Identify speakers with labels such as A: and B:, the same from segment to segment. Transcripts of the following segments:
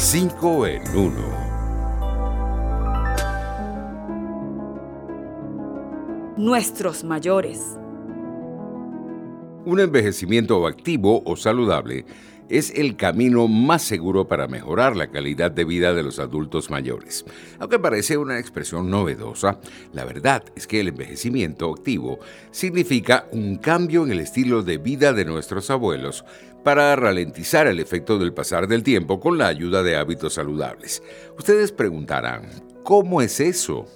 A: 5 en 1.
B: Nuestros mayores.
A: Un envejecimiento activo o saludable es el camino más seguro para mejorar la calidad de vida de los adultos mayores. Aunque parece una expresión novedosa, la verdad es que el envejecimiento activo significa un cambio en el estilo de vida de nuestros abuelos para ralentizar el efecto del pasar del tiempo con la ayuda de hábitos saludables. Ustedes preguntarán, ¿cómo es eso?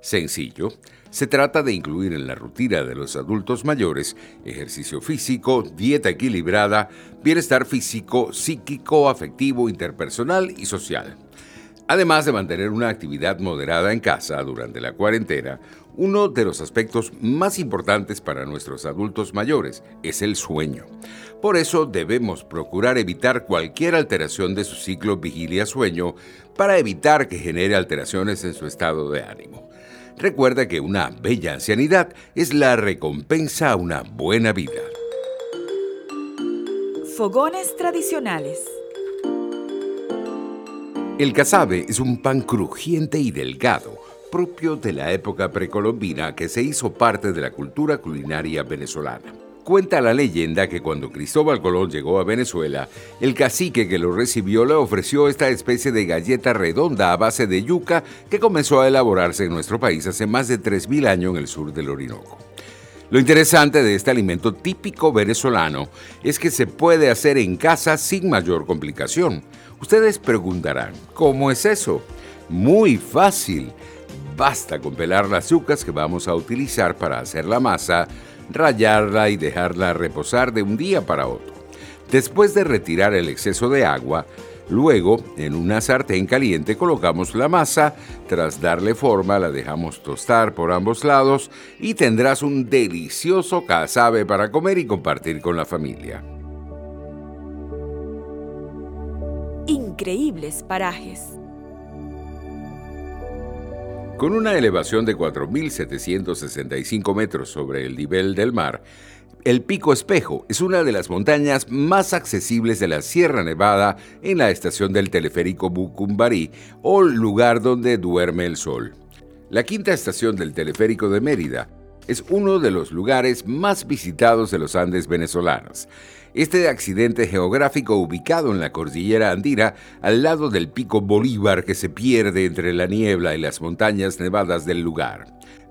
A: Sencillo. Se trata de incluir en la rutina de los adultos mayores ejercicio físico, dieta equilibrada, bienestar físico, psíquico, afectivo, interpersonal y social. Además de mantener una actividad moderada en casa durante la cuarentena, uno de los aspectos más importantes para nuestros adultos mayores es el sueño. Por eso debemos procurar evitar cualquier alteración de su ciclo vigilia-sueño para evitar que genere alteraciones en su estado de ánimo. Recuerda que una bella ancianidad es la recompensa a una buena vida.
B: Fogones tradicionales.
A: El casabe es un pan crujiente y delgado, propio de la época precolombina que se hizo parte de la cultura culinaria venezolana. Cuenta la leyenda que cuando Cristóbal Colón llegó a Venezuela, el cacique que lo recibió le ofreció esta especie de galleta redonda a base de yuca que comenzó a elaborarse en nuestro país hace más de 3.000 años en el sur del Orinoco. Lo interesante de este alimento típico venezolano es que se puede hacer en casa sin mayor complicación. Ustedes preguntarán, ¿cómo es eso? Muy fácil. Basta con pelar las yucas que vamos a utilizar para hacer la masa, rallarla y dejarla reposar de un día para otro. Después de retirar el exceso de agua, luego en una sartén caliente colocamos la masa, tras darle forma la dejamos tostar por ambos lados y tendrás un delicioso casabe para comer y compartir con la familia.
B: Increíbles parajes.
A: Con una elevación de 4.765 metros sobre el nivel del mar, el Pico Espejo es una de las montañas más accesibles de la Sierra Nevada en la estación del teleférico Bucumbarí o lugar donde duerme el sol. La quinta estación del teleférico de Mérida es uno de los lugares más visitados de los Andes venezolanos. Este accidente geográfico ubicado en la cordillera andina, al lado del pico Bolívar que se pierde entre la niebla y las montañas nevadas del lugar.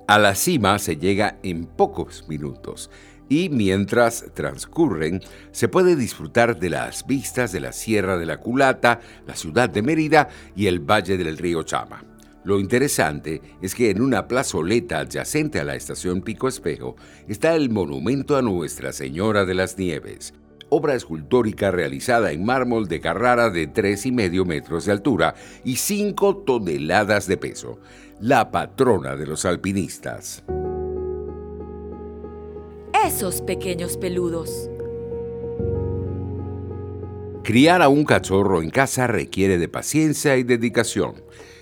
A: A la cima se llega en pocos minutos y mientras transcurren se puede disfrutar de las vistas de la Sierra de la Culata, la ciudad de Mérida y el valle del río Chama. Lo interesante es que en una plazoleta adyacente a la estación Pico Espejo está el monumento a Nuestra Señora de las Nieves, obra escultórica realizada en mármol de Carrara de 3,5 metros de altura y 5 toneladas de peso, la patrona de los alpinistas.
B: Esos pequeños peludos.
A: Criar a un cachorro en casa requiere de paciencia y dedicación.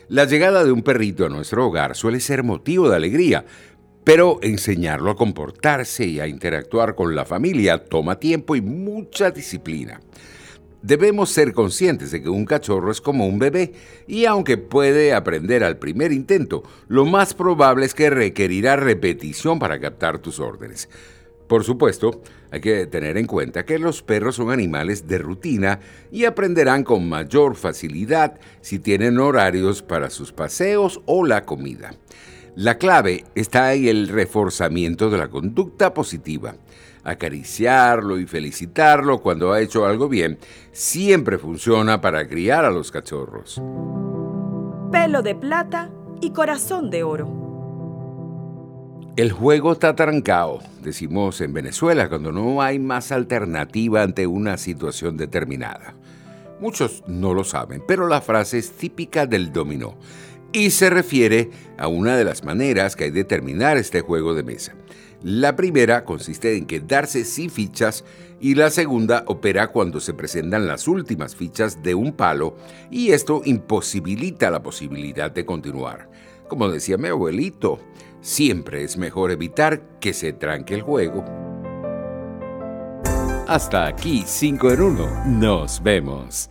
A: La llegada de un perrito a nuestro hogar suele ser motivo de alegría, pero enseñarlo a comportarse y a interactuar con la familia toma tiempo y mucha disciplina. Debemos ser conscientes de que un cachorro es como un bebé y aunque puede aprender al primer intento, lo más probable es que requerirá repetición para captar tus órdenes. Por supuesto, hay que tener en cuenta que los perros son animales de rutina y aprenderán con mayor facilidad si tienen horarios para sus paseos o la comida. La clave está en el reforzamiento de la conducta positiva. Acariciarlo y felicitarlo cuando ha hecho algo bien siempre funciona para criar a los cachorros.
B: Pelo de plata y corazón de oro.
A: El juego está trancado, decimos en Venezuela, cuando no hay más alternativa ante una situación determinada. Muchos no lo saben, pero la frase es típica del dominó y se refiere a una de las maneras que hay de terminar este juego de mesa. La primera consiste en quedarse sin fichas y la segunda opera cuando se presentan las últimas fichas de un palo y esto imposibilita la posibilidad de continuar. Como decía mi abuelito, siempre es mejor evitar que se tranque el juego. Hasta aquí 5 en 1. Nos vemos.